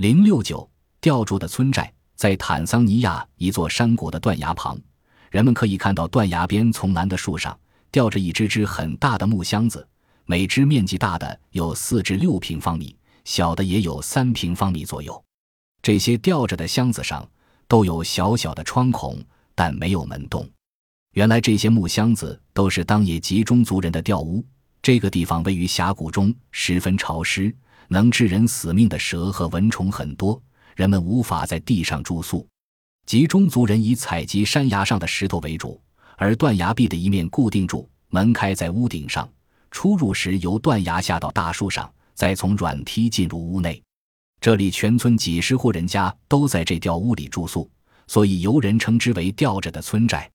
零六九吊住的村寨在坦桑尼亚一座山谷的断崖旁，人们可以看到断崖边丛兰的树上吊着一只只很大的木箱子，每只面积大的有四至六平方米，小的也有三平方米左右。这些吊着的箱子上都有小小的窗孔，但没有门洞。原来这些木箱子都是当野集中族人的吊屋。这个地方位于峡谷中，十分潮湿。能致人死命的蛇和蚊虫很多，人们无法在地上住宿。集中族人以采集山崖上的石头为主，而断崖壁的一面固定住，门开在屋顶上。出入时由断崖下到大树上，再从软梯进入屋内。这里全村几十户人家都在这吊屋里住宿，所以游人称之为“吊着的村寨”。